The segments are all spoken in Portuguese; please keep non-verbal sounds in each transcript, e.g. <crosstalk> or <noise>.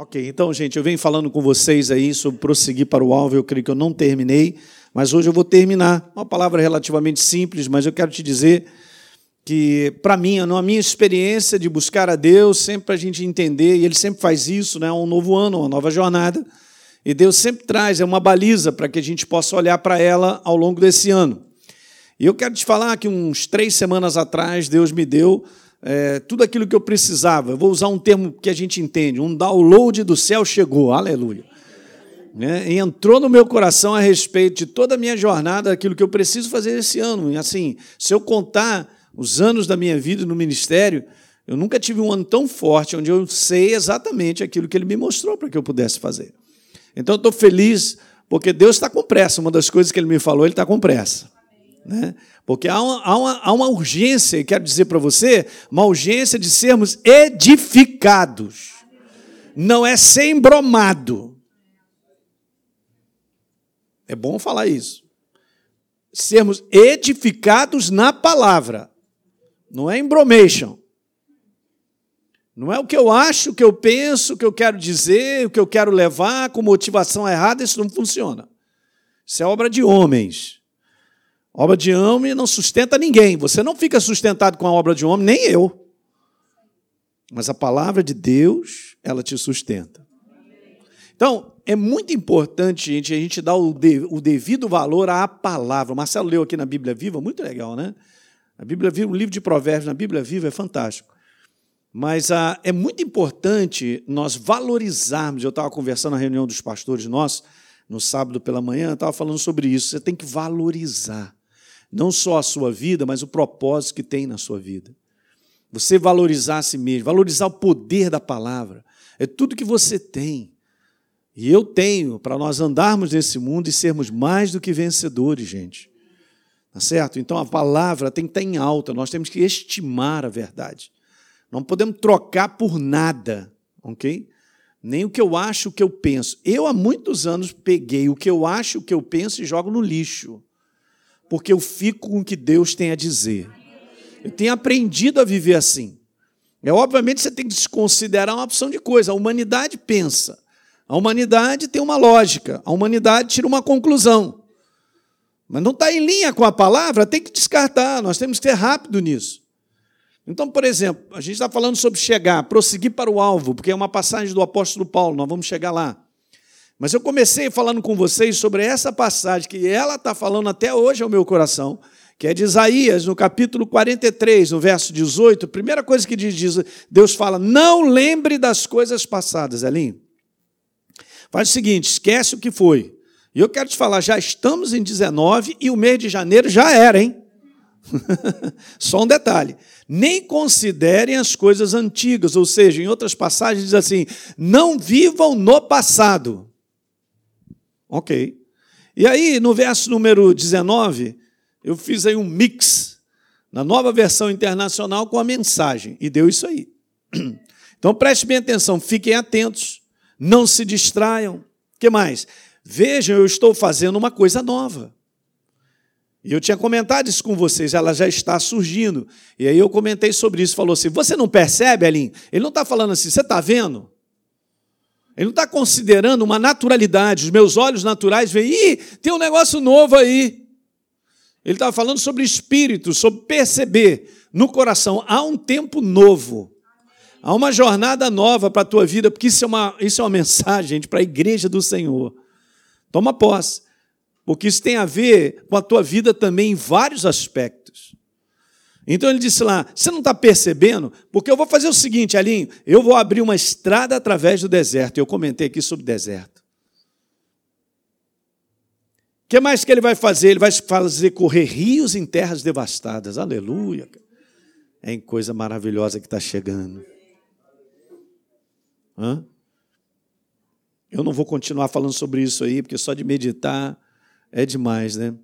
Ok, então, gente, eu venho falando com vocês aí sobre prosseguir para o alvo. Eu creio que eu não terminei, mas hoje eu vou terminar. Uma palavra relativamente simples, mas eu quero te dizer que, para mim, na minha experiência de buscar a Deus, sempre para a gente entender, e Ele sempre faz isso, né? Um novo ano, uma nova jornada. E Deus sempre traz, é uma baliza para que a gente possa olhar para ela ao longo desse ano. E eu quero te falar que uns três semanas atrás, Deus me deu é, tudo aquilo que eu precisava. Eu vou usar um termo que a gente entende: um download do céu chegou, aleluia. Né? E entrou no meu coração a respeito de toda a minha jornada, aquilo que eu preciso fazer esse ano. E assim, se eu contar os anos da minha vida no ministério, eu nunca tive um ano tão forte onde eu sei exatamente aquilo que ele me mostrou para que eu pudesse fazer. Então eu estou feliz porque Deus está com pressa. Uma das coisas que ele me falou, ele está com pressa. Né? Porque há uma, há, uma, há uma urgência, quero dizer para você, uma urgência de sermos edificados. Não é ser embromado. É bom falar isso. Sermos edificados na palavra. Não é embromation. Não é o que eu acho, o que eu penso, o que eu quero dizer, o que eu quero levar com motivação errada, isso não funciona. Isso é obra de homens. Obra de homem não sustenta ninguém. Você não fica sustentado com a obra de homem, nem eu. Mas a palavra de Deus, ela te sustenta. Então, é muito importante, gente, a gente dar o, devido valor à palavra. O Marcelo leu aqui na Bíblia Viva, muito legal, né? A Bíblia Viva, o livro de Provérbios na Bíblia Viva é fantástico. Mas ah, é muito importante nós valorizarmos. Eu estava conversando na reunião dos pastores nossos, no sábado pela manhã, estava falando sobre isso. Você tem que valorizar não só a sua vida, mas o propósito que tem na sua vida. Você valorizar a si mesmo, valorizar o poder da palavra. É tudo que você tem. E eu tenho para nós andarmos nesse mundo e sermos mais do que vencedores, gente. Tá certo? Então a palavra tem que estar em alta, nós temos que estimar a verdade. Não podemos trocar por nada, ok? Nem o que eu acho, o que eu penso. Eu, há muitos anos, peguei o que eu acho, o que eu penso e jogo no lixo porque eu fico com o que Deus tem a dizer. Eu tenho aprendido a viver assim. É obviamente você tem que desconsiderar uma opção de coisa. A humanidade pensa. A humanidade tem uma lógica. A humanidade tira uma conclusão. Mas não está em linha com a palavra, tem que descartar. Nós temos que ser rápido nisso. Então, por exemplo, a gente está falando sobre chegar, prosseguir para o alvo, porque é uma passagem do apóstolo Paulo, nós vamos chegar lá. Mas eu comecei falando com vocês sobre essa passagem que ela está falando até hoje ao meu coração, que é de Isaías, no capítulo 43, no verso 18. A primeira coisa que diz, Deus fala: Não lembre das coisas passadas, Elinho. Faz o seguinte: esquece o que foi. E eu quero te falar, já estamos em 19 e o mês de janeiro já era, hein? <laughs> Só um detalhe. Nem considerem as coisas antigas, ou seja, em outras passagens diz assim: não vivam no passado. Ok. E aí, no verso número 19, eu fiz aí um mix na nova versão internacional com a mensagem, e deu isso aí. <clears throat> Então preste bem atenção, fiquem atentos, não se distraiam. Que mais? Vejam, eu estou fazendo uma coisa nova. E eu tinha comentado isso com vocês, ela já está surgindo. E aí eu comentei sobre isso, falou assim: você não percebe, Aline? Ele não está falando assim, você está vendo? Ele não está considerando uma naturalidade. Os meus olhos naturais veem, ih, tem um negócio novo aí. Ele estava falando sobre espírito, sobre perceber no coração. Há um tempo novo. Há uma jornada nova para a tua vida, porque isso é uma, isso é uma <laughs> mensagem, gente, para a igreja do Senhor. Toma posse. Porque isso tem a ver com a tua vida também em vários aspectos. Então ele disse lá: Você não está percebendo? Porque eu vou fazer o seguinte, Alinho: eu vou abrir uma estrada através do deserto. Eu comentei aqui sobre deserto. O que mais que ele vai fazer? Ele vai fazer correr rios em terras devastadas. Aleluia. É em coisa maravilhosa que está chegando. Hã? Eu não vou continuar falando sobre isso aí, porque só de meditar é demais, né?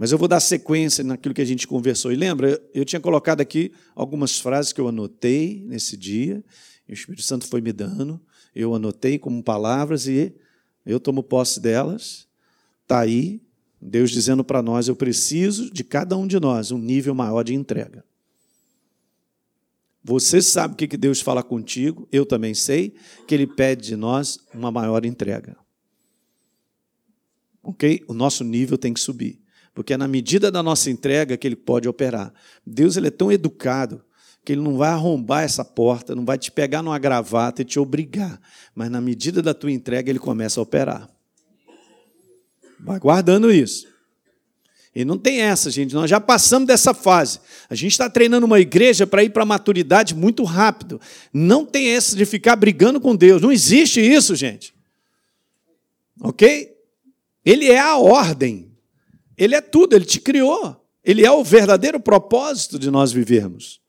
Mas eu vou dar sequência naquilo que a gente conversou. E lembra, eu tinha colocado aqui algumas frases que eu anotei nesse dia, e o Espírito Santo foi me dando, eu anotei como palavras e eu tomo posse delas. Está aí, Deus dizendo para nós: eu preciso de cada um de nós um nível maior de entrega. Você sabe o que Deus fala contigo, eu também sei, que Ele pede de nós uma maior entrega. Ok? O nosso nível tem que subir. Porque é na medida da nossa entrega que Ele pode operar. Deus ele é tão educado que Ele não vai arrombar essa porta, não vai te pegar numa gravata e te obrigar. Mas na medida da tua entrega, Ele começa a operar. Vai guardando isso. E não tem essa, gente. Nós já passamos dessa fase. A gente está treinando uma igreja para ir para a maturidade muito rápido. Não tem essa de ficar brigando com Deus. Não existe isso, gente. Ok? Ele é a ordem. Ele é tudo. Ele te criou. Ele é o verdadeiro propósito de nós vivermos.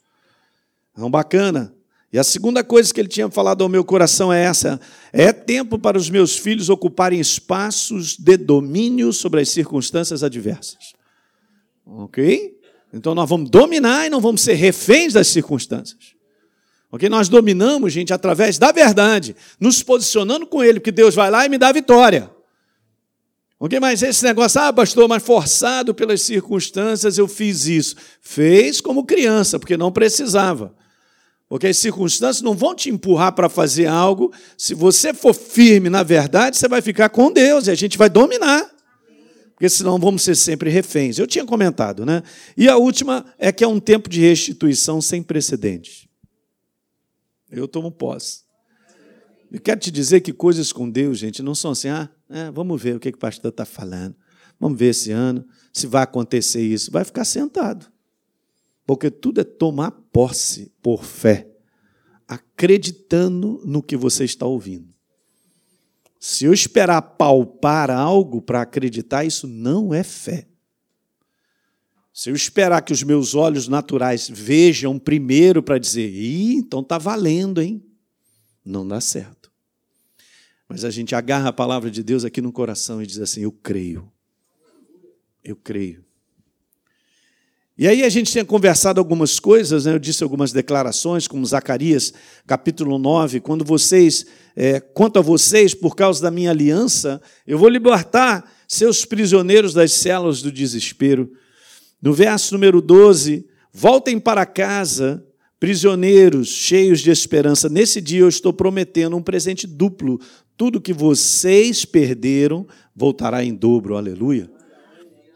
Então, bacana. E a segunda coisa que ele tinha falado ao meu coração é essa: é tempo para os meus filhos ocuparem espaços de domínio sobre as circunstâncias adversas. Ok? Então nós vamos dominar e não vamos ser reféns das circunstâncias. Ok? Nós dominamos, gente, através da verdade, nos posicionando com Ele, porque Deus vai lá e me dá vitória. Ok? Mas esse negócio, ah, pastor, mas forçado pelas circunstâncias eu fiz isso. Fez como criança, porque não precisava. Porque as circunstâncias não vão te empurrar para fazer algo. Se você for firme na verdade, você vai ficar com Deus e a gente vai dominar. Porque senão vamos ser sempre reféns. Eu tinha comentado, né? E a última é que é um tempo de restituição sem precedentes. Eu tomo posse. Eu quero te dizer que coisas com Deus, gente, não são assim, ah, é, vamos ver o que, que o pastor está falando. Vamos ver esse ano se vai acontecer isso. Vai ficar sentado. Porque tudo é tomar posse por fé, acreditando no que você está ouvindo. Se eu esperar palpar algo para acreditar, isso não é fé. Se eu esperar que os meus olhos naturais vejam primeiro para dizer, Ih, então está valendo, hein? Não dá certo. Mas a gente agarra a palavra de Deus aqui no coração e diz assim: Eu creio. Eu creio. E aí a gente tinha conversado algumas coisas, né? eu disse algumas declarações, como Zacarias, capítulo 9, quando vocês, é, quanto a vocês, por causa da minha aliança, eu vou libertar seus prisioneiros das celas do desespero. No verso número 12, voltem para casa, prisioneiros cheios de esperança. Nesse dia eu estou prometendo um presente duplo. Tudo que vocês perderam voltará em dobro. Aleluia.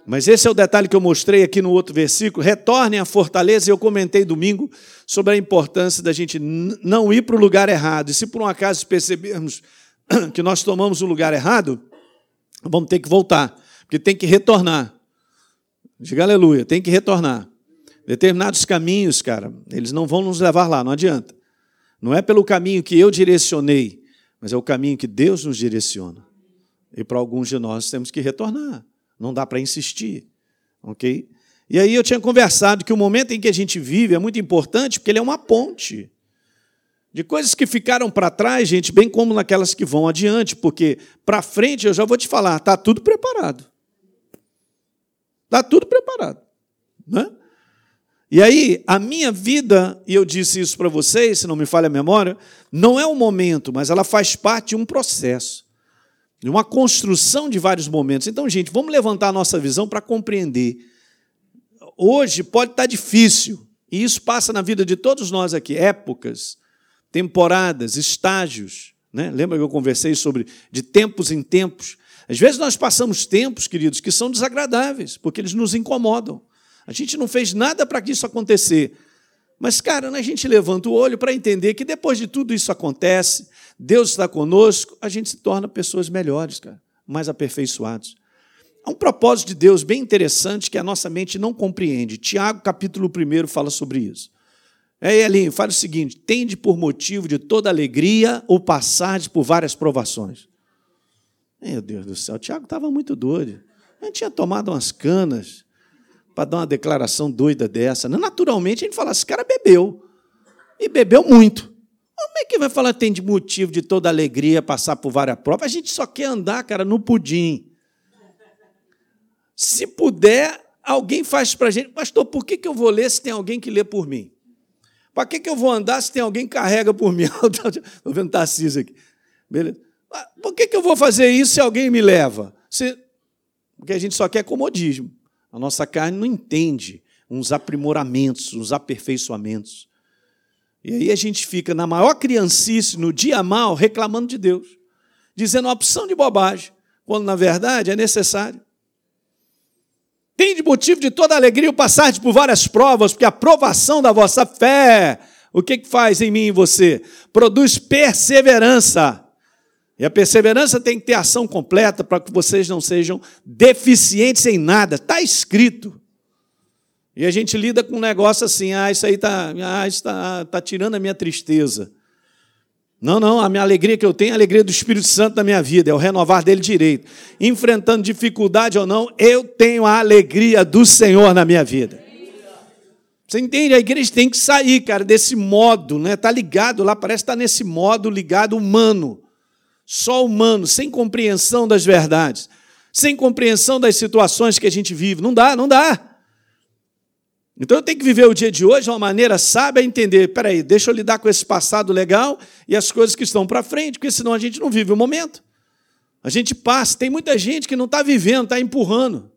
Mas esse é o detalhe que eu mostrei aqui no outro versículo. Retornem à fortaleza. Eu comentei domingo sobre a importância da gente não ir para o lugar errado. E se por um acaso percebermos <coughs> que nós tomamos o lugar errado, vamos ter que voltar, porque tem que retornar. Diga aleluia, tem que retornar. Determinados caminhos, cara, eles não vão nos levar lá, não adianta. Não é pelo caminho que eu direcionei, mas é o caminho que Deus nos direciona. E para alguns de nós temos que retornar. Não dá para insistir. Ok? E aí eu tinha conversado que o momento em que a gente vive é muito importante porque ele é uma ponte de coisas que ficaram para trás, gente, bem como naquelas que vão adiante, porque para frente eu já vou te falar, está tudo preparado. Está tudo preparado. Né? E aí, a minha vida, e eu disse isso para vocês, se não me falha a memória, não é um momento, mas ela faz parte de um processo de uma construção de vários momentos. Então, gente, vamos levantar a nossa visão para compreender. Hoje pode estar difícil, e isso passa na vida de todos nós aqui, épocas, temporadas, estágios. Né? Lembra que eu conversei sobre de tempos em tempos? Às vezes nós passamos tempos, queridos, que são desagradáveis, porque eles nos incomodam. A gente não fez nada para que isso acontecer. Mas, cara, a gente levanta o olho para entender que depois de tudo isso acontece, Deus está conosco, a gente se torna pessoas melhores, cara, mais aperfeiçoados. Há um propósito de Deus bem interessante que a nossa mente não compreende. Tiago, capítulo 1, fala sobre isso. É, Elinho, fala o seguinte: tende por motivo de toda alegria ou passar por várias provações. Meu Deus do céu, Tiago estava muito doido. Gente tinha tomado umas canas para dar uma declaração doida dessa. Naturalmente, a gente fala: esse cara bebeu. E bebeu muito. Como é que vai falar tem de motivo de toda alegria passar por várias provas? A gente só quer andar, cara, no pudim. Se puder, alguém faz para a gente. Pastor, por que, que eu vou ler se tem alguém que lê por mim? Para que, que eu vou andar se tem alguém que carrega por mim? <laughs> Estou vendo Tarcísio aqui. Beleza? Por que, que eu vou fazer isso se alguém me leva? Se... Porque a gente só quer comodismo. A nossa carne não entende uns aprimoramentos, uns aperfeiçoamentos. E aí a gente fica na maior criancice, no dia mal, reclamando de Deus, dizendo uma opção de bobagem, quando na verdade é necessário. Tem de motivo de toda alegria o passar por várias provas, porque a provação da vossa fé, o que, que faz em mim e você? Produz perseverança. E a perseverança tem que ter ação completa para que vocês não sejam deficientes em nada. Está escrito. E a gente lida com um negócio assim, ah, isso aí está ah, tá, tá tirando a minha tristeza. Não, não, a minha alegria que eu tenho é a alegria do Espírito Santo na minha vida, é o renovar dele direito. Enfrentando dificuldade ou não, eu tenho a alegria do Senhor na minha vida. Você entende? A igreja tem que sair, cara, desse modo, né? Tá ligado lá, parece estar tá nesse modo ligado humano. Só humano, sem compreensão das verdades, sem compreensão das situações que a gente vive. Não dá, não dá. Então eu tenho que viver o dia de hoje de uma maneira sábia entender, peraí, deixa eu lidar com esse passado legal e as coisas que estão para frente, porque senão a gente não vive o momento. A gente passa, tem muita gente que não está vivendo, está empurrando.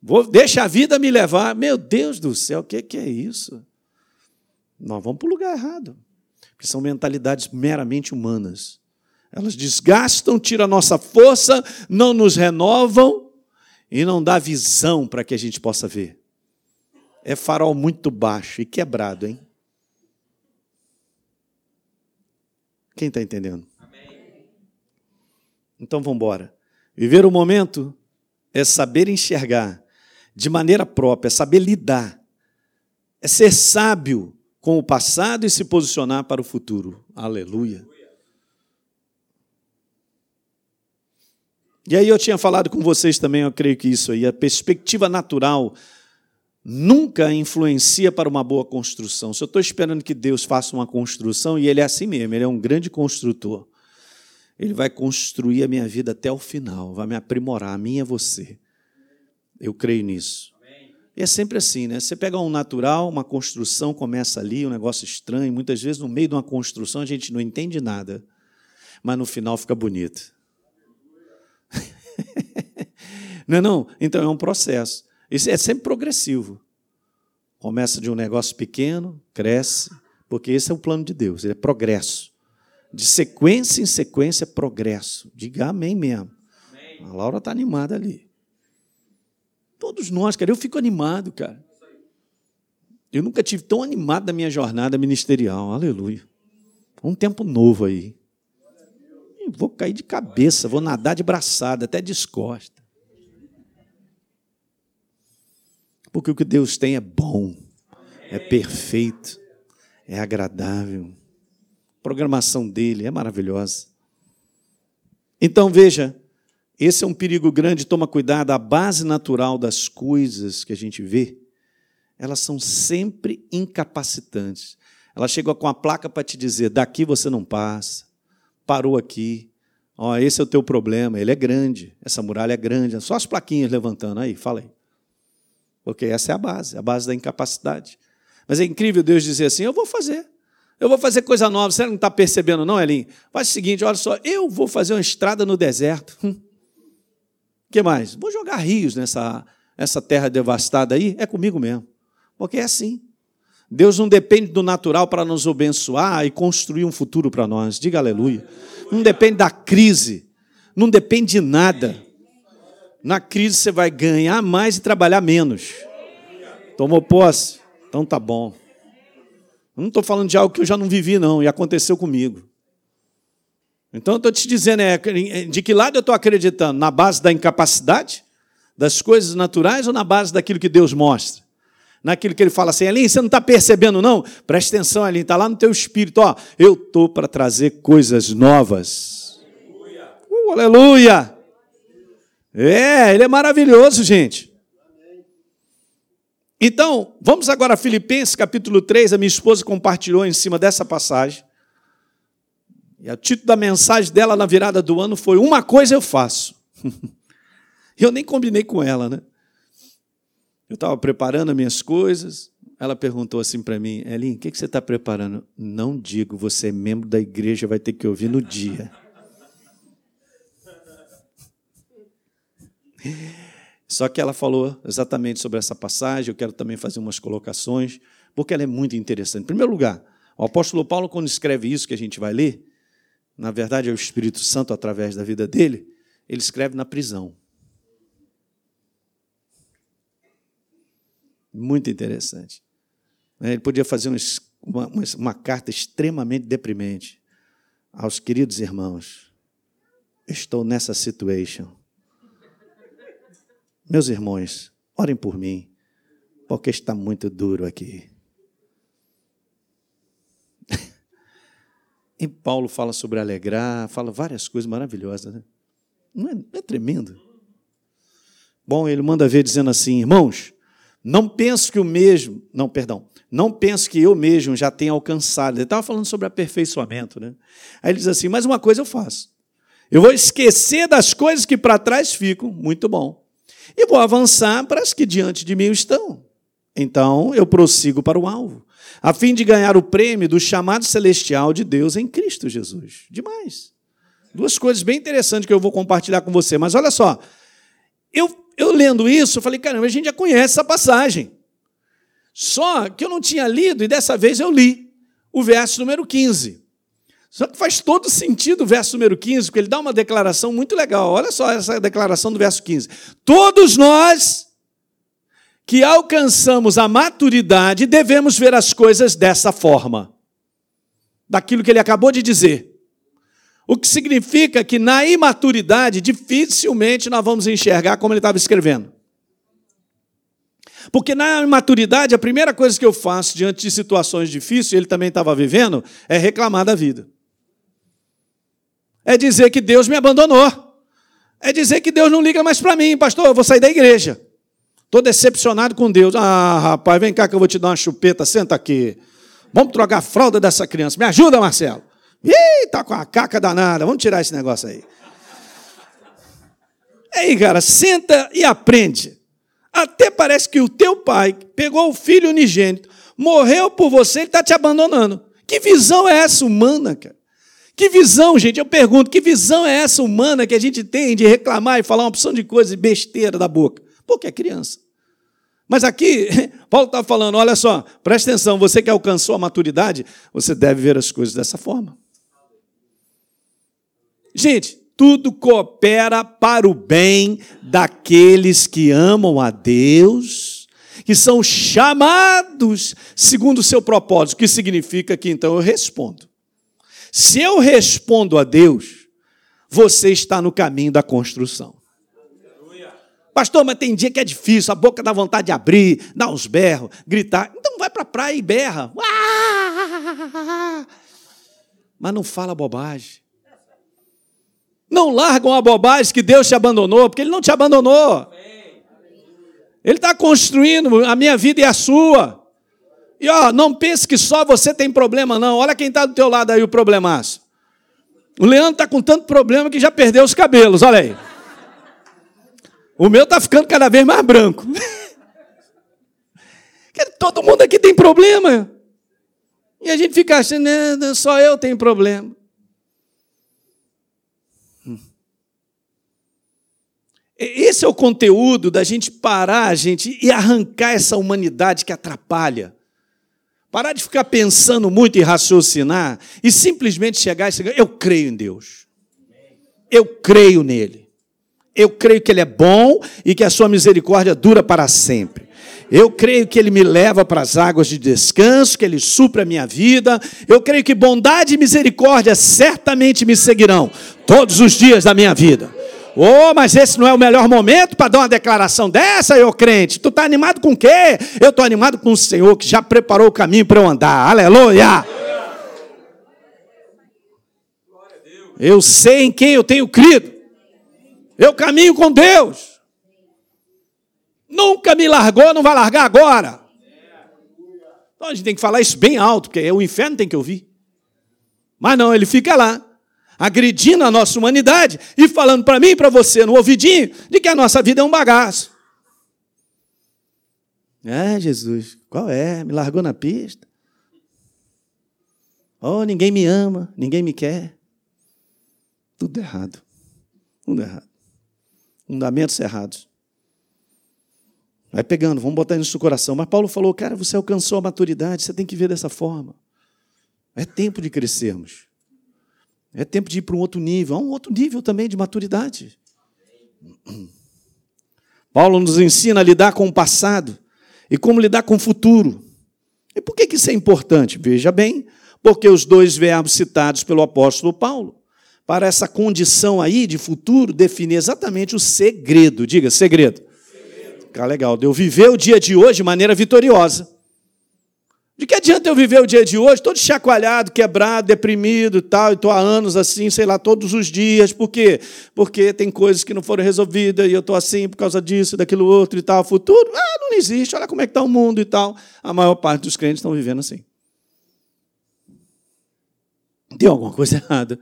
Vou, deixa a vida me levar. Meu Deus do céu, o que, que é isso? Nós vamos para o lugar errado. Porque são mentalidades meramente humanas. Elas desgastam, tiram a nossa força, não nos renovam e não dá visão para que a gente possa ver é farol muito baixo e quebrado, hein? Quem está entendendo? Amém. Então vamos embora. Viver o momento é saber enxergar de maneira própria, é saber lidar, é ser sábio com o passado e se posicionar para o futuro. Aleluia. E aí eu tinha falado com vocês também, eu creio que isso aí, a perspectiva natural nunca influencia para uma boa construção. Se eu estou esperando que Deus faça uma construção, e Ele é assim mesmo, Ele é um grande construtor, Ele vai construir a minha vida até o final, vai me aprimorar, a minha e você. Eu creio nisso. E é sempre assim, né? Você pega um natural, uma construção começa ali, um negócio estranho, muitas vezes no meio de uma construção a gente não entende nada, mas no final fica bonito. Não é não? Então é um processo. Isso é sempre progressivo. Começa de um negócio pequeno, cresce, porque esse é o plano de Deus, ele é progresso. De sequência em sequência, progresso. Diga amém mesmo. Amém. A Laura está animada ali. Todos nós, cara, eu fico animado, cara. Eu nunca tive tão animado na minha jornada ministerial. Aleluia. Um tempo novo aí. Vou cair de cabeça, vou nadar de braçada, até descosta. Porque o que Deus tem é bom, é perfeito, é agradável. A programação dele é maravilhosa. Então veja, esse é um perigo grande, toma cuidado, a base natural das coisas que a gente vê, elas são sempre incapacitantes. Ela chega com a placa para te dizer: daqui você não passa, parou aqui, ó, esse é o teu problema, ele é grande, essa muralha é grande, só as plaquinhas levantando aí, fala aí. Porque essa é a base, a base da incapacidade. Mas é incrível Deus dizer assim: eu vou fazer. Eu vou fazer coisa nova. Você não está percebendo, não, Elinho? Faz o seguinte: olha só, eu vou fazer uma estrada no deserto. O <laughs> que mais? Vou jogar rios nessa essa terra devastada aí. É comigo mesmo. Porque é assim. Deus não depende do natural para nos abençoar e construir um futuro para nós. Diga aleluia. Não depende da crise. Não depende de nada. Na crise você vai ganhar mais e trabalhar menos. Tomou posse? Então tá bom. Não estou falando de algo que eu já não vivi, não, e aconteceu comigo. Então eu estou te dizendo, é, de que lado eu estou acreditando? Na base da incapacidade, das coisas naturais, ou na base daquilo que Deus mostra? Naquilo que ele fala assim, Aline, você não está percebendo, não? Presta atenção, Aline, está lá no teu espírito, ó, eu estou para trazer coisas novas. Uh, aleluia! É, ele é maravilhoso, gente. Então, vamos agora a Filipenses capítulo 3. A minha esposa compartilhou em cima dessa passagem. E o título da mensagem dela na virada do ano foi: Uma coisa eu faço. <laughs> eu nem combinei com ela, né? Eu estava preparando as minhas coisas. Ela perguntou assim para mim: Elin, o que você está preparando? Não digo, você é membro da igreja, vai ter que ouvir no dia. Só que ela falou exatamente sobre essa passagem, eu quero também fazer umas colocações, porque ela é muito interessante. Em primeiro lugar, O apóstolo Paulo, quando escreve isso que a gente vai ler, na verdade é o Espírito Santo através da vida dele, ele escreve na prisão. Muito interessante. Ele podia fazer uma, uma, uma carta extremamente deprimente aos queridos irmãos. Estou nessa situation. Meus irmãos, orem por mim, porque está muito duro aqui. <laughs> E Paulo fala sobre alegrar, fala várias coisas maravilhosas, né? Não é, não é tremendo? Bom, ele manda ver dizendo assim, irmãos, não penso que o mesmo, não, perdão, não penso que eu mesmo já tenha alcançado. Ele estava falando sobre aperfeiçoamento, né? Aí ele diz assim: mas uma coisa eu faço. Eu vou esquecer das coisas que para trás ficam, muito bom, e vou avançar para as que diante de mim estão. Então eu prossigo para o alvo, a fim de ganhar o prêmio do chamado celestial de Deus em Cristo Jesus. Demais. Duas coisas bem interessantes que eu vou compartilhar com você. Mas olha só, eu eu lendo isso, eu falei, caramba, a gente já conhece essa passagem. Só que eu não tinha lido, e dessa vez eu li o verso número 15. Só que faz todo sentido o verso número 15, porque ele dá uma declaração muito legal. Olha só essa declaração do verso 15. Todos nós que alcançamos a maturidade devemos ver as coisas dessa forma. Daquilo que ele acabou de dizer. O que significa que na imaturidade dificilmente nós vamos enxergar como ele estava escrevendo. Porque na imaturidade, a primeira coisa que eu faço diante de situações difíceis, ele também estava vivendo, é reclamar da vida. É dizer que Deus me abandonou. É dizer que Deus não liga mais para mim, pastor, eu vou sair da igreja. Estou decepcionado com Deus. Ah, rapaz, vem cá que eu vou te dar uma chupeta, senta aqui. Vamos trocar a fralda dessa criança. Me ajuda, Marcelo. Ih, tá com a caca danada, vamos tirar esse negócio aí. Aí, cara, senta e aprende. Até parece que o teu pai pegou o filho unigênito, morreu por você, ele está te abandonando. Que visão é essa humana, cara? Que visão, gente? Eu pergunto, que visão é essa humana que a gente tem de reclamar e falar uma opção de coisa besteira da boca? Porque é criança. Mas aqui, <laughs> Paulo está falando: olha só, presta atenção, você que alcançou a maturidade, você deve ver as coisas dessa forma. Gente, tudo coopera para o bem daqueles que amam a Deus, que são chamados segundo o seu propósito, que significa que então eu respondo. Se eu respondo a Deus, você está no caminho da construção. Pastor, mas tem dia que é difícil, a boca dá vontade de abrir, dá uns berros, gritar. Então vai para a praia e berra. Mas não fala bobagem. Não largam a bobagem que Deus te abandonou, porque Ele não te abandonou. Ele está construindo a minha vida e a sua. E ó, não pense que só você tem problema, não. Olha quem está do teu lado aí, o problemaço. O Leandro está com tanto problema que já perdeu os cabelos, olha aí. O meu está ficando cada vez mais branco. <laughs> Todo mundo aqui tem problema. E a gente fica achando, né, só eu tenho problema. Esse é o conteúdo da gente parar, gente, e arrancar essa humanidade que atrapalha. Parar de ficar pensando muito e raciocinar e simplesmente chegar e chegar. Eu creio em Deus. Eu creio nele. Eu creio que ele é bom e que a sua misericórdia dura para sempre. Eu creio que Ele me leva para as águas de descanso, que Ele supra a minha vida. Eu creio que bondade e misericórdia certamente me seguirão todos os dias da minha vida. Oh, mas esse não é o melhor momento para dar uma declaração dessa, eu crente. Tu está animado com o quê? Eu estou animado com o Senhor que já preparou o caminho para eu andar. Aleluia! Eu sei em quem eu tenho crido. Eu caminho com Deus. Nunca me largou, não vai largar agora. Então a gente tem que falar isso bem alto, porque o inferno tem que ouvir. Mas não, ele fica lá agredindo a nossa humanidade e falando para mim e para você no ouvidinho de que a nossa vida é um bagaço. É, Jesus, qual é? Me largou na pista. Oh, ninguém me ama, ninguém me quer. Tudo errado. Tudo errado. Fundamentos errados. Vai pegando, vamos botar isso no seu coração. Mas Paulo falou, cara, você alcançou a maturidade, você tem que ver dessa forma. É tempo de crescermos. É tempo de ir para um outro nível, a um outro nível também de maturidade. <clears throat> Paulo nos ensina a lidar com o passado e como lidar com o futuro. E por que isso é importante? Veja bem, porque os dois verbos citados pelo apóstolo Paulo, para essa condição aí de futuro, definem exatamente o segredo. Diga, segredo. segredo. Fica legal, de eu viver o dia de hoje de maneira vitoriosa. De que adianta eu viver o dia de hoje todo chacoalhado, quebrado, deprimido e tal, e estou há anos assim, sei lá, todos os dias. Por quê? Porque tem coisas que não foram resolvidas e eu estou assim por causa disso, daquilo outro e tal. Futuro? Ah, não existe, olha como é que está o mundo e tal. A maior parte dos crentes estão vivendo assim. Tem alguma coisa <laughs> errada.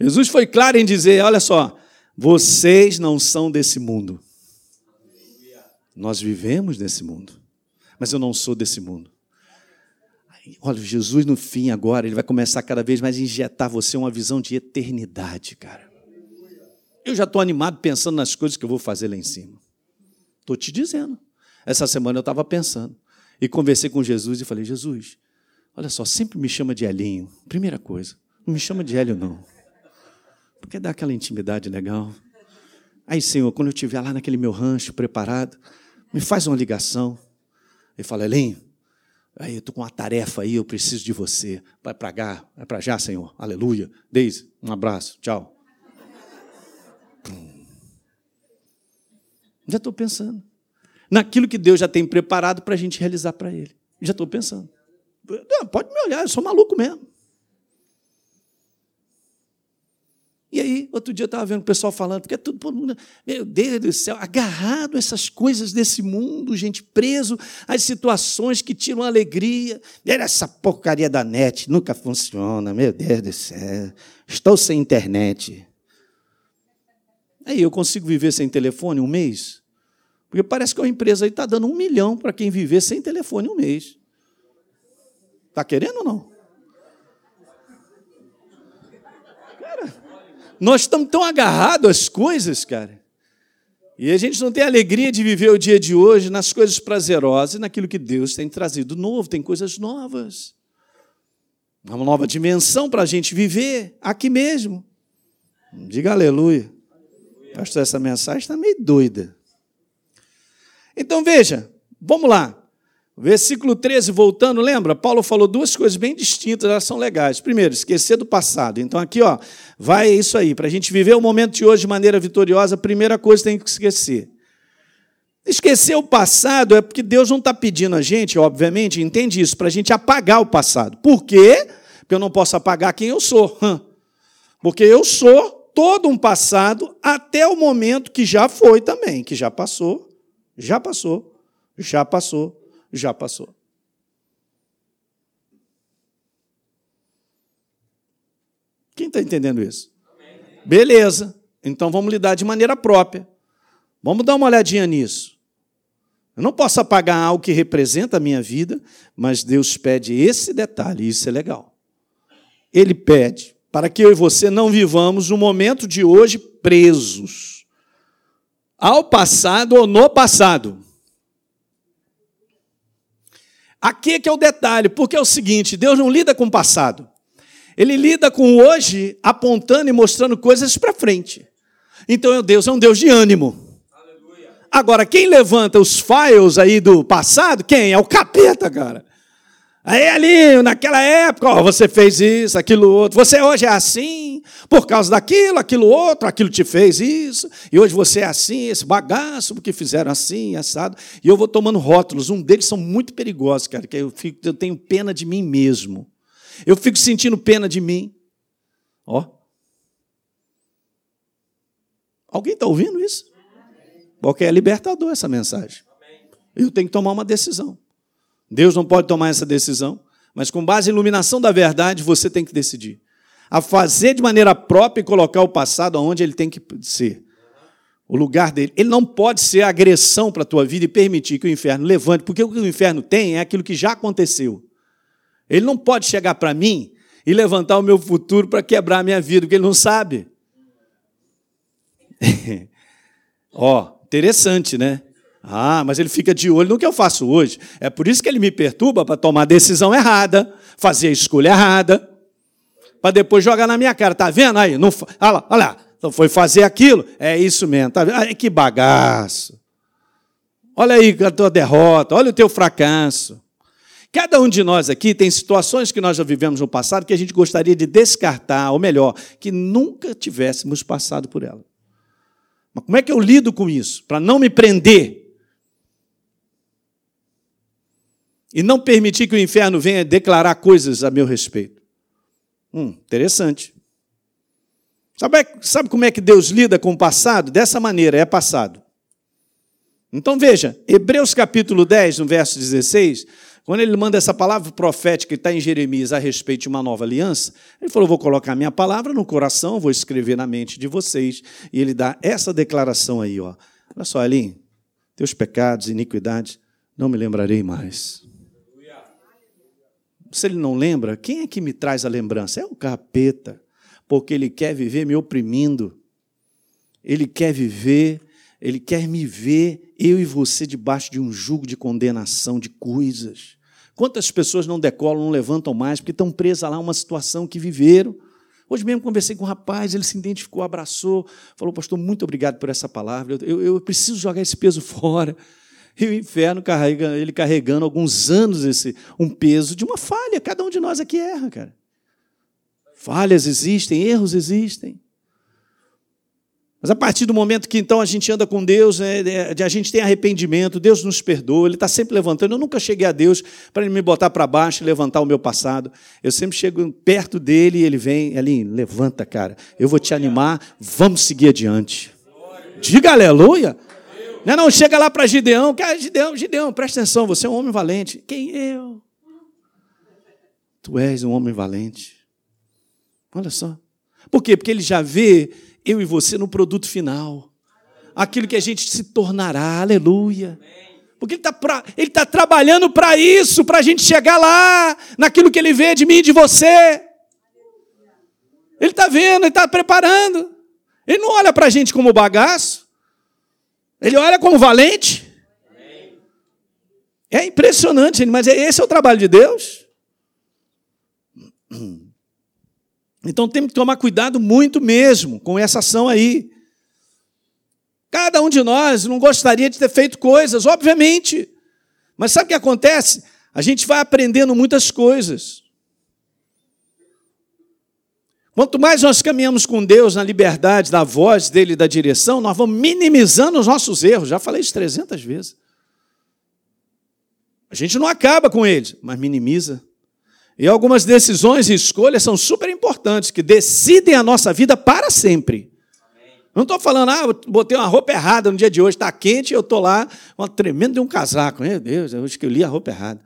Jesus foi claro em dizer: olha só, vocês não são desse mundo. Nós vivemos nesse mundo mas eu não sou desse mundo. Olha, Jesus no fim agora, ele vai começar cada vez mais a injetar você uma visão de eternidade, cara. Eu já estou animado pensando nas coisas que eu vou fazer lá em cima. Estou te dizendo. Essa semana eu estava pensando e conversei com Jesus e falei: Jesus, olha só, sempre me chama de Elinho. Primeira coisa, não me chama de Hélio, não. Porque dá aquela intimidade legal. Aí, Senhor, quando eu estiver lá naquele meu rancho preparado, me faz uma ligação. Ele fala, Elinho, aí eu estou com uma tarefa aí, eu preciso de você. Vai para cá, vai para já, Senhor. Aleluia. Deise, um abraço. Tchau. Já estou pensando. Naquilo que Deus já tem preparado para a gente realizar para Ele. Já estou pensando. Pode me olhar, eu sou maluco mesmo. E aí, outro dia eu estava vendo o pessoal falando, porque é tudo, meu Deus do céu, agarrado a essas coisas desse mundo, gente, preso às situações que tiram alegria. Era essa porcaria da net, nunca funciona, meu Deus do céu. Estou sem internet. Aí eu consigo viver sem telefone um mês? Porque parece que uma empresa aí está dando um milhão para quem viver sem telefone um mês. Está querendo ou não? Nós estamos tão agarrados às coisas, cara. E a gente não tem alegria de viver o dia de hoje nas coisas prazerosas, naquilo que Deus tem trazido novo, tem coisas novas. Uma nova dimensão para a gente viver aqui mesmo. Diga aleluia. Pastor, essa mensagem está meio doida. Então veja, vamos lá. Versículo 13, voltando, lembra? Paulo falou duas coisas bem distintas, elas são legais. Primeiro, esquecer do passado. Então, aqui, ó, vai isso aí. Para a gente viver o momento de hoje de maneira vitoriosa, a primeira coisa tem que esquecer. Esquecer o passado é porque Deus não está pedindo a gente, obviamente, entende isso, para a gente apagar o passado. Por quê? Porque eu não posso apagar quem eu sou. Porque eu sou todo um passado até o momento que já foi também, que já passou, já passou, já passou já passou. Quem está entendendo isso? Beleza. Então vamos lidar de maneira própria. Vamos dar uma olhadinha nisso. Eu não posso apagar algo que representa a minha vida, mas Deus pede esse detalhe, e isso é legal. Ele pede para que eu e você não vivamos o momento de hoje presos ao passado ou no passado. Aqui é que é o detalhe, porque é o seguinte: Deus não lida com o passado. Ele lida com o hoje, apontando e mostrando coisas para frente. Então, Deus é um Deus de ânimo. Agora, quem levanta os files aí do passado, quem? É o capeta, cara. Aí ali, naquela época, ó, você fez isso, aquilo outro. Você hoje é assim, por causa daquilo, aquilo outro, aquilo te fez isso. E hoje você é assim, esse bagaço, porque fizeram assim, assado. E eu vou tomando rótulos. Um deles são muito perigosos, cara, que eu, fico, eu tenho pena de mim mesmo. Eu fico sentindo pena de mim. Ó. Alguém está ouvindo isso? Porque é libertador essa mensagem. Eu tenho que tomar uma decisão. Deus não pode tomar essa decisão, mas com base em iluminação da verdade, você tem que decidir. A fazer de maneira própria e colocar o passado onde ele tem que ser. O lugar dele. Ele não pode ser agressão para a tua vida e permitir que o inferno levante, porque o que o inferno tem é aquilo que já aconteceu. Ele não pode chegar para mim e levantar o meu futuro para quebrar a minha vida, porque ele não sabe. <laughs> Ó, oh, interessante, né? Ah, mas ele fica de olho no que eu faço hoje. É por isso que ele me perturba para tomar a decisão errada, fazer a escolha errada, para depois jogar na minha cara. Tá vendo aí? Não, olha lá, olha lá. Então foi fazer aquilo. É isso mesmo. Tá vendo? Ai, que bagaço. Olha aí a tua derrota, olha o teu fracasso. Cada um de nós aqui tem situações que nós já vivemos no passado que a gente gostaria de descartar, ou melhor, que nunca tivéssemos passado por ela. Mas como é que eu lido com isso? Para não me prender e não permitir que o inferno venha declarar coisas a meu respeito. Hum, interessante. Sabe, sabe como é que Deus lida com o passado? Dessa maneira, é passado. Então veja, Hebreus capítulo 10, no verso 16, quando ele manda essa palavra profética que está em Jeremias a respeito de uma nova aliança, ele falou: Vou colocar minha palavra no coração, vou escrever na mente de vocês. E ele dá essa declaração aí, ó. Olha só, Elim, teus pecados, iniquidades, não me lembrarei mais. Se ele não lembra, quem é que me traz a lembrança? É o capeta, porque ele quer viver me oprimindo. Ele quer viver, ele quer me ver, eu e você, debaixo de um jugo de condenação de coisas. Quantas pessoas não decolam, não levantam mais, porque estão presas lá a uma situação que viveram. Hoje mesmo conversei com um rapaz, ele se identificou, abraçou, falou, pastor, muito obrigado por essa palavra, eu, eu preciso jogar esse peso <laughs> fora. E o inferno carrega, ele carregando alguns anos esse um peso de uma falha. Cada um de nós aqui erra, cara. Falhas existem, erros existem. Mas a partir do momento que então a gente anda com Deus, né, a gente tem arrependimento, Deus nos perdoa, Ele está sempre levantando. Eu nunca cheguei a Deus para Ele me botar para baixo e levantar o meu passado. Eu sempre chego perto dele e Ele vem, ali, levanta, cara. Eu vou te animar, vamos seguir adiante. Diga aleluia. Não, não, chega lá para Gideão, cara, Gideão, Gideão, presta atenção, você é um homem valente. Quem eu? Tu és um homem valente. Olha só. Por quê? Porque ele já vê eu e você no produto final. Aquilo que a gente se tornará, aleluia. Porque ele está tá trabalhando para isso, para a gente chegar lá, naquilo que ele vê de mim e de você. Ele está vendo, ele está preparando. Ele não olha para a gente como bagaço, ele olha como valente. É impressionante, mas esse é o trabalho de Deus. Então temos que tomar cuidado muito mesmo com essa ação aí. Cada um de nós não gostaria de ter feito coisas, obviamente. Mas sabe o que acontece? A gente vai aprendendo muitas coisas. Quanto mais nós caminhamos com Deus na liberdade da voz dele, da direção, nós vamos minimizando os nossos erros. Já falei isso 300 vezes. A gente não acaba com eles, mas minimiza. E algumas decisões e escolhas são super importantes, que decidem a nossa vida para sempre. Não estou falando, ah, botei uma roupa errada no dia de hoje, está quente, eu estou lá, uma tremenda de um casaco. Meu Deus, eu escolhi a roupa errada.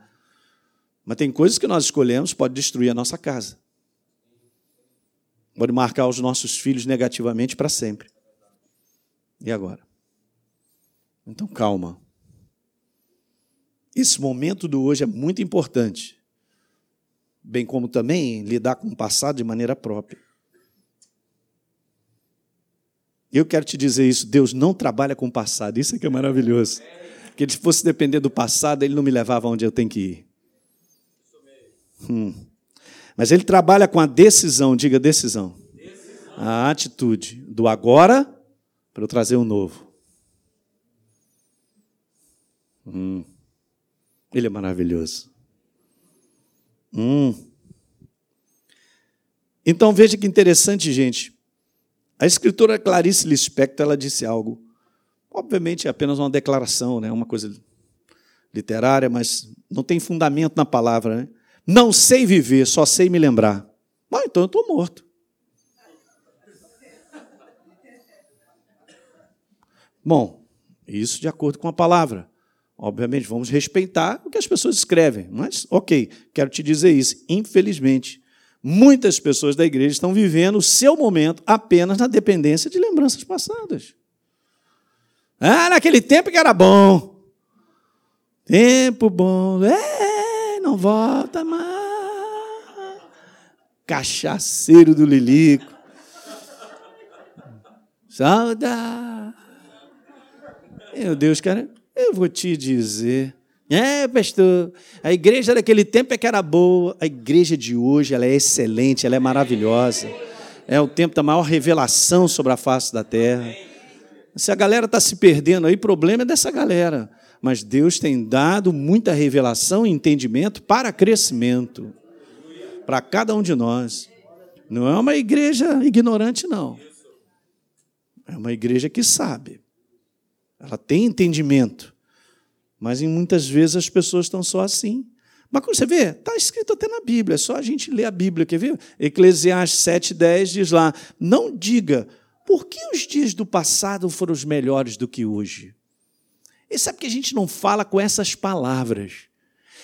Mas tem coisas que nós escolhemos, pode destruir a nossa casa. Pode marcar os nossos filhos negativamente para sempre. E agora? Então calma. Esse momento do hoje é muito importante bem como também lidar com o passado de maneira própria. Eu quero te dizer isso: Deus não trabalha com o passado, isso é que é maravilhoso. Porque se fosse depender do passado, Ele não me levava onde eu tenho que ir. Hum. Mas Ele trabalha com a decisão, diga decisão. decisão. A atitude do agora para eu trazer o um novo. Hum. Ele é maravilhoso. Hum. Então veja que interessante, gente. A escritora Clarice Lispector ela disse algo. Obviamente é apenas uma declaração, né? uma coisa literária, mas não tem fundamento na palavra. Né? Não sei viver, só sei me lembrar. Ah, então eu estou morto. Bom, isso de acordo com a palavra. Obviamente, vamos respeitar o que as pessoas escrevem, mas, ok, quero te dizer isso. Infelizmente, muitas pessoas da igreja estão vivendo o seu momento apenas na dependência de lembranças passadas. Ah, naquele tempo que era bom. Tempo bom. É, não volta mais. Cachaceiro do Lilico. Saudade. Meu Deus, cara. Eu vou te dizer, É, pastor, a igreja daquele tempo é que era boa, a igreja de hoje ela é excelente, ela é maravilhosa. É o tempo da maior revelação sobre a face da terra. Se a galera está se perdendo aí, problema é dessa galera. Mas Deus tem dado muita revelação e entendimento para crescimento para cada um de nós. Não é uma igreja ignorante, não. É uma igreja que sabe. Ela tem entendimento. Mas em muitas vezes as pessoas estão só assim. Mas quando você vê, está escrito até na Bíblia, é só a gente ler a Bíblia, quer ver? Eclesiastes 7,10 diz lá: Não diga, por que os dias do passado foram os melhores do que hoje? E sabe que a gente não fala com essas palavras.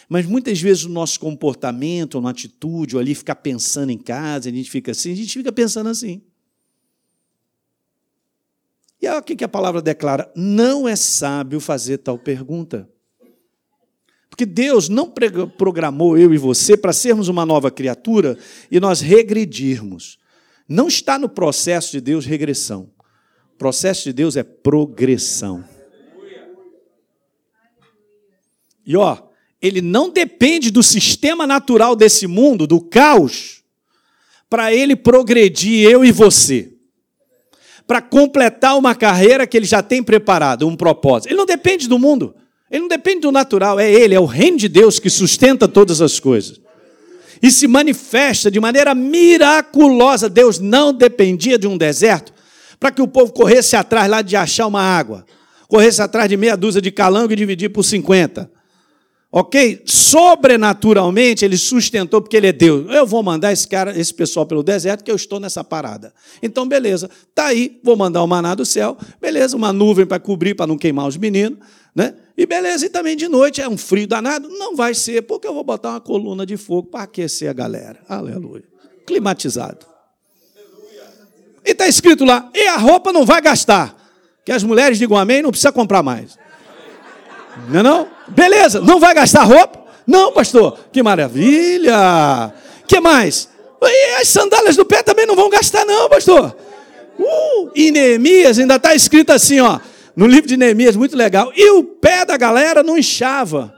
Mas muitas vezes o nosso comportamento, a atitude, ou ali ficar pensando em casa, a gente fica assim, a gente fica pensando assim. E olha o que a palavra declara: não é sábio fazer tal pergunta. Porque Deus não programou eu e você para sermos uma nova criatura e nós regredirmos. Não está no processo de Deus regressão. O processo de Deus é progressão. E ó, ele não depende do sistema natural desse mundo, do caos, para ele progredir eu e você. Para completar uma carreira que ele já tem preparado, um propósito. Ele não depende do mundo. Ele não depende do natural, é ele, é o reino de Deus que sustenta todas as coisas. E se manifesta de maneira miraculosa. Deus não dependia de um deserto para que o povo corresse atrás lá de achar uma água, corresse atrás de meia dúzia de calango e dividir por 50. Ok? Sobrenaturalmente ele sustentou porque ele é Deus. Eu vou mandar esse cara, esse pessoal pelo deserto, que eu estou nessa parada. Então, beleza, tá aí, vou mandar o maná do céu, beleza, uma nuvem para cobrir, para não queimar os meninos, né? E beleza, e também de noite é um frio danado? Não vai ser, porque eu vou botar uma coluna de fogo para aquecer a galera. Aleluia. Climatizado. E está escrito lá, e a roupa não vai gastar. Que as mulheres digam amém, não precisa comprar mais. Não é não? Beleza, não vai gastar roupa? Não, pastor. Que maravilha. que mais? E as sandálias do pé também não vão gastar não, pastor. Uh, e Neemias ainda está escrito assim, ó, no livro de Neemias, muito legal. E o pé da galera não inchava.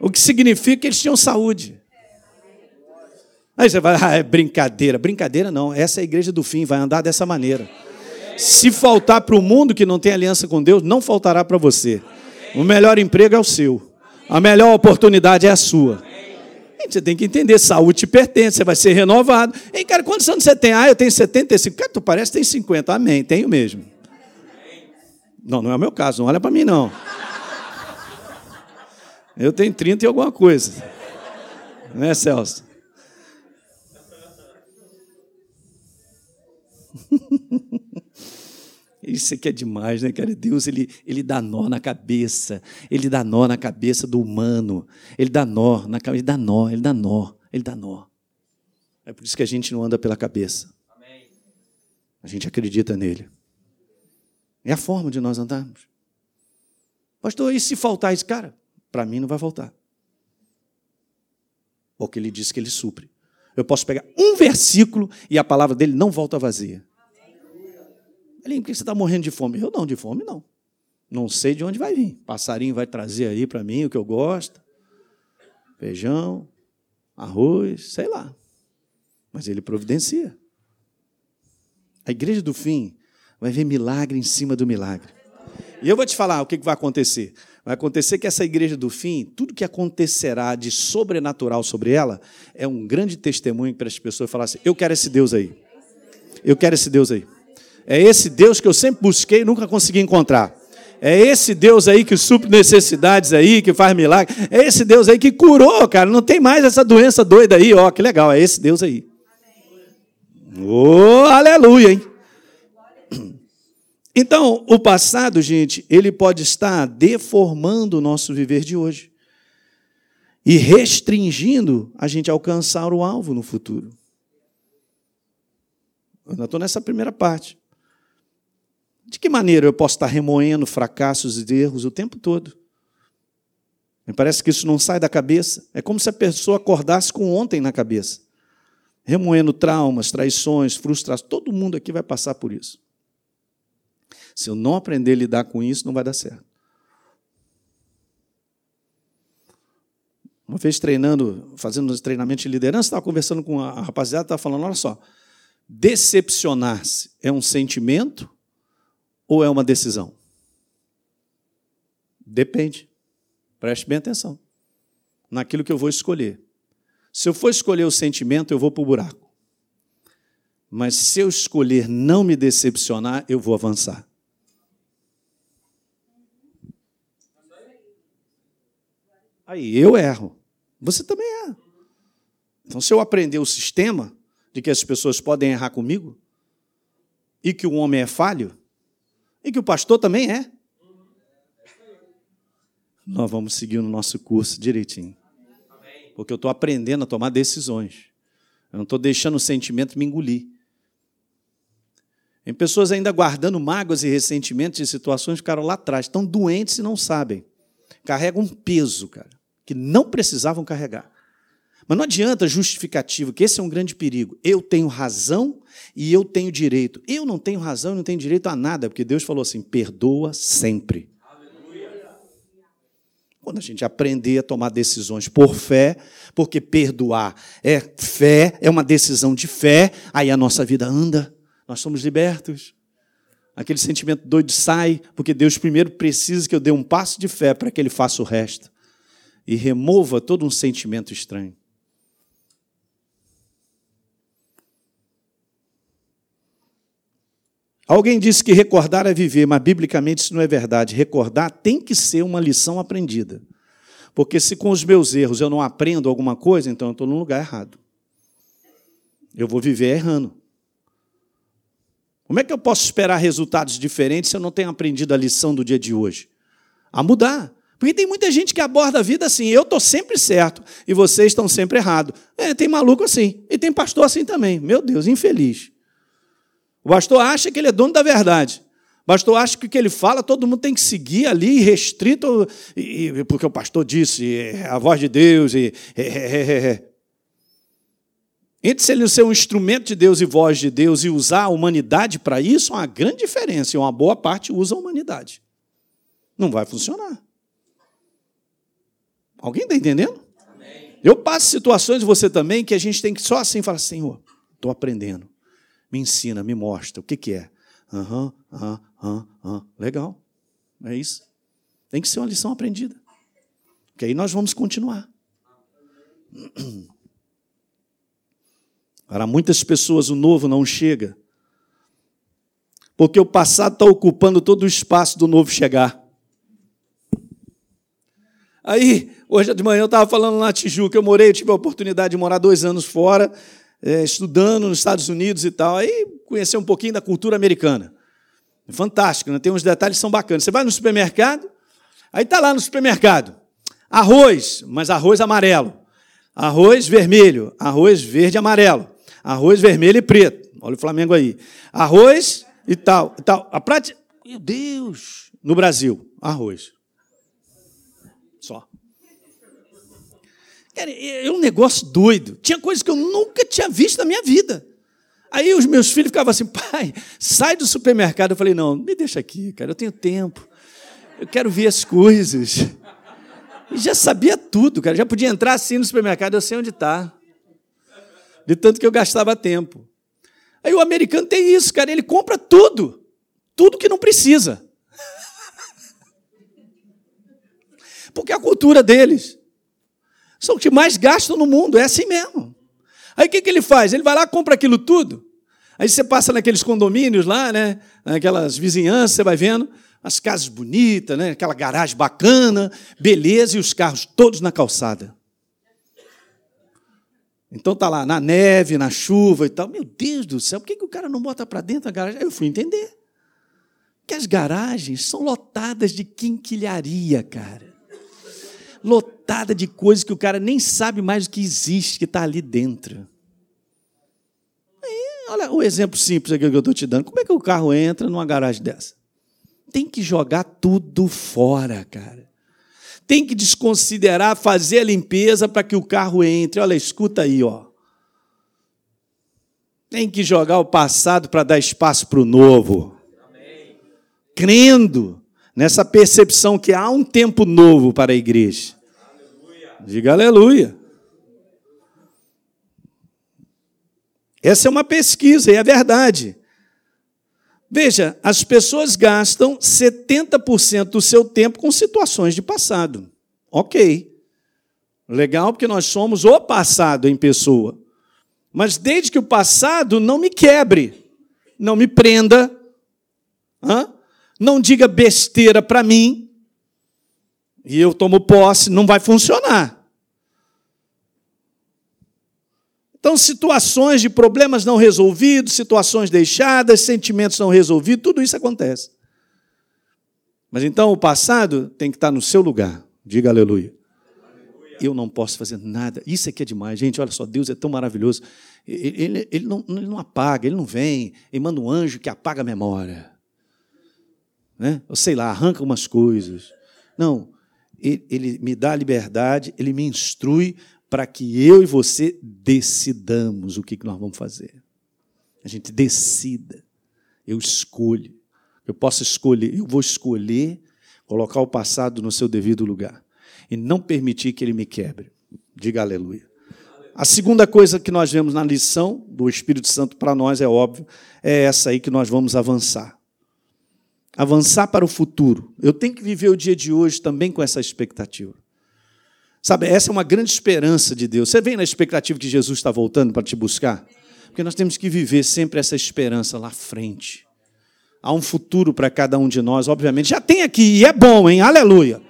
O que significa que eles tinham saúde. Aí você vai, <laughs> ah, é brincadeira. Brincadeira não, essa é a igreja do fim, vai andar dessa maneira. Se faltar para o mundo que não tem aliança com Deus, não faltará para você. O melhor emprego é o seu. A melhor oportunidade é a sua. Você tem que entender, saúde te pertence, você vai ser renovado. Ei, cara, quantos anos você tem? Ah, eu tenho 75. Cara, tu parece que tem 50. Amém, tenho mesmo. Não, não é o meu caso, não olha para mim, não. Eu tenho 30 e alguma coisa. Né, Celso? <laughs> Isso aqui é demais, né, cara? Deus, ele, ele dá nó na cabeça. Ele dá nó na cabeça do humano. Ele dá nó na cabeça. Ele dá nó, ele dá nó, ele dá nó. É por isso que a gente não anda pela cabeça. A gente acredita nele. É a forma de nós andarmos. Pastor, e se faltar isso? Cara, para mim não vai faltar. Porque ele diz que ele supre. Eu posso pegar um versículo e a palavra dele não volta vazia. Ele, por que você está morrendo de fome? Eu não, de fome não. Não sei de onde vai vir. Passarinho vai trazer aí para mim o que eu gosto. Feijão, arroz, sei lá. Mas ele providencia. A igreja do fim vai ver milagre em cima do milagre. E eu vou te falar o que vai acontecer. Vai acontecer que essa igreja do fim, tudo que acontecerá de sobrenatural sobre ela, é um grande testemunho para as pessoas falarem assim: eu quero esse Deus aí. Eu quero esse Deus aí. É esse Deus que eu sempre busquei e nunca consegui encontrar. É esse Deus aí que supre necessidades aí, que faz milagre. É esse Deus aí que curou, cara. Não tem mais essa doença doida aí, ó, que legal. É esse Deus aí. Oh, aleluia, hein? <clears throat> Então, o passado, gente, ele pode estar deformando o nosso viver de hoje e restringindo a gente alcançar o alvo no futuro. Eu estou nessa primeira parte. De que maneira eu posso estar remoendo fracassos e erros o tempo todo? Me parece que isso não sai da cabeça. É como se a pessoa acordasse com ontem na cabeça. Remoendo traumas, traições, frustrações. Todo mundo aqui vai passar por isso. Se eu não aprender a lidar com isso, não vai dar certo. Uma vez treinando, fazendo treinamento de liderança, estava conversando com a rapaziada, estava falando: olha só, decepcionar-se é um sentimento ou é uma decisão? Depende. Preste bem atenção naquilo que eu vou escolher. Se eu for escolher o sentimento, eu vou para o buraco. Mas se eu escolher não me decepcionar, eu vou avançar. Aí eu erro. Você também erra. Então, se eu aprender o sistema de que as pessoas podem errar comigo, e que o homem é falho, e que o pastor também é, nós vamos seguir o nosso curso direitinho. Porque eu estou aprendendo a tomar decisões. Eu não estou deixando o sentimento me engolir. Tem pessoas ainda guardando mágoas e ressentimentos de situações que ficaram lá atrás, estão doentes e não sabem. Carregam um peso, cara, que não precisavam carregar. Mas não adianta justificativo, que esse é um grande perigo. Eu tenho razão e eu tenho direito. Eu não tenho razão e não tenho direito a nada, porque Deus falou assim: perdoa sempre. Quando a gente aprender a tomar decisões por fé, porque perdoar é fé, é uma decisão de fé, aí a nossa vida anda, nós somos libertos. Aquele sentimento doido sai, porque Deus primeiro precisa que eu dê um passo de fé para que Ele faça o resto e remova todo um sentimento estranho. Alguém disse que recordar é viver, mas biblicamente isso não é verdade. Recordar tem que ser uma lição aprendida. Porque se com os meus erros eu não aprendo alguma coisa, então eu estou no lugar errado. Eu vou viver errando. Como é que eu posso esperar resultados diferentes se eu não tenho aprendido a lição do dia de hoje? A mudar. Porque tem muita gente que aborda a vida assim, eu estou sempre certo e vocês estão sempre errados. É, tem maluco assim. E tem pastor assim também. Meu Deus, infeliz. O pastor acha que ele é dono da verdade. O pastor acha que o que ele fala, todo mundo tem que seguir ali, restrito, e, porque o pastor disse, é a voz de Deus. E, é, é, é, Entre ele ser um instrumento de Deus e voz de Deus e usar a humanidade para isso, há uma grande diferença. E uma boa parte usa a humanidade. Não vai funcionar. Alguém está entendendo? Amém. Eu passo situações, você também, que a gente tem que só assim falar, Senhor, estou aprendendo. Me ensina, me mostra. O que, que é? Aham, aham, aham, aham. Legal. É isso. Tem que ser uma lição aprendida. Porque aí nós vamos continuar. Para muitas pessoas o novo não chega. Porque o passado está ocupando todo o espaço do novo chegar. Aí, hoje de manhã eu estava falando na Tijuca, eu morei, eu tive a oportunidade de morar dois anos fora, estudando nos Estados Unidos e tal, aí conhecer um pouquinho da cultura americana. Fantástico, né? tem uns detalhes que são bacanas. Você vai no supermercado, aí está lá no supermercado, arroz, mas arroz amarelo, arroz vermelho, arroz verde e amarelo, arroz vermelho e preto. Olha o Flamengo aí. Arroz e tal, e tal. A prática, meu Deus, no Brasil, arroz. Cara, é um negócio doido. Tinha coisas que eu nunca tinha visto na minha vida. Aí os meus filhos ficavam assim, <laughs> pai, sai do supermercado. Eu falei, não, me deixa aqui, cara, eu tenho tempo. Eu quero ver as coisas. E já sabia tudo, cara. Já podia entrar assim no supermercado, eu sei onde está. De tanto que eu gastava tempo. Aí o americano tem isso, cara, ele compra tudo. Tudo que não precisa. <laughs> Porque é a cultura deles são os que mais gastam no mundo, é assim mesmo. Aí o que, que ele faz? Ele vai lá compra aquilo tudo. Aí você passa naqueles condomínios lá, né? Naquelas vizinhanças, você vai vendo as casas bonitas, né? Aquela garagem bacana, beleza, e os carros todos na calçada. Então tá lá na neve, na chuva e tal. Meu Deus do céu, por que, que o cara não bota para dentro da garagem? Aí eu fui entender. Que as garagens são lotadas de quinquilharia, cara lotada de coisas que o cara nem sabe mais o que existe, que está ali dentro. Aí, olha o exemplo simples aqui que eu estou te dando. Como é que o carro entra numa garagem dessa? Tem que jogar tudo fora, cara. Tem que desconsiderar, fazer a limpeza para que o carro entre. Olha, escuta aí, ó. Tem que jogar o passado para dar espaço para o novo. Amém. Crendo nessa percepção que há um tempo novo para a igreja. Diga aleluia. Essa é uma pesquisa e é verdade. Veja, as pessoas gastam 70% do seu tempo com situações de passado. Ok. Legal, porque nós somos o passado em pessoa. Mas desde que o passado não me quebre, não me prenda, não diga besteira para mim, e eu tomo posse, não vai funcionar. Então, situações de problemas não resolvidos, situações deixadas, sentimentos não resolvidos, tudo isso acontece. Mas então o passado tem que estar no seu lugar. Diga aleluia. Eu não posso fazer nada. Isso aqui é demais, gente. Olha só, Deus é tão maravilhoso. Ele, ele, ele, não, ele não apaga, ele não vem, ele manda um anjo que apaga a memória. Né? Ou sei lá, arranca umas coisas. Não, ele, ele me dá a liberdade, ele me instrui para que eu e você decidamos o que nós vamos fazer. A gente decida. Eu escolho. Eu posso escolher, eu vou escolher colocar o passado no seu devido lugar e não permitir que ele me quebre. Diga aleluia. A segunda coisa que nós vemos na lição do Espírito Santo para nós é óbvio, é essa aí que nós vamos avançar avançar para o futuro. Eu tenho que viver o dia de hoje também com essa expectativa. Sabe, essa é uma grande esperança de Deus. Você vem na expectativa que Jesus está voltando para te buscar? Porque nós temos que viver sempre essa esperança lá frente. Há um futuro para cada um de nós, obviamente. Já tem aqui, e é bom, hein? Aleluia.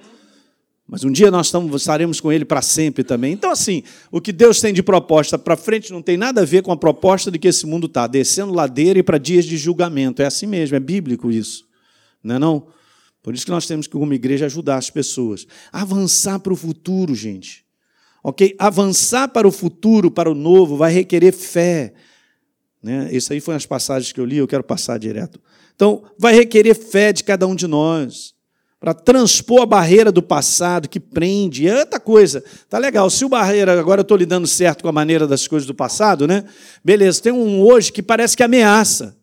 Mas um dia nós estaremos com Ele para sempre também. Então, assim, o que Deus tem de proposta para frente não tem nada a ver com a proposta de que esse mundo está, descendo ladeira e para dias de julgamento. É assim mesmo, é bíblico isso. Não é não? Por isso que nós temos que, como igreja, ajudar as pessoas. Avançar para o futuro, gente. Ok? Avançar para o futuro, para o novo, vai requerer fé. Né? Isso aí foi as passagens que eu li, eu quero passar direto. Então, vai requerer fé de cada um de nós para transpor a barreira do passado que prende. É outra coisa. Tá legal. Se o barreira, agora eu estou lidando certo com a maneira das coisas do passado, né? Beleza, tem um hoje que parece que ameaça.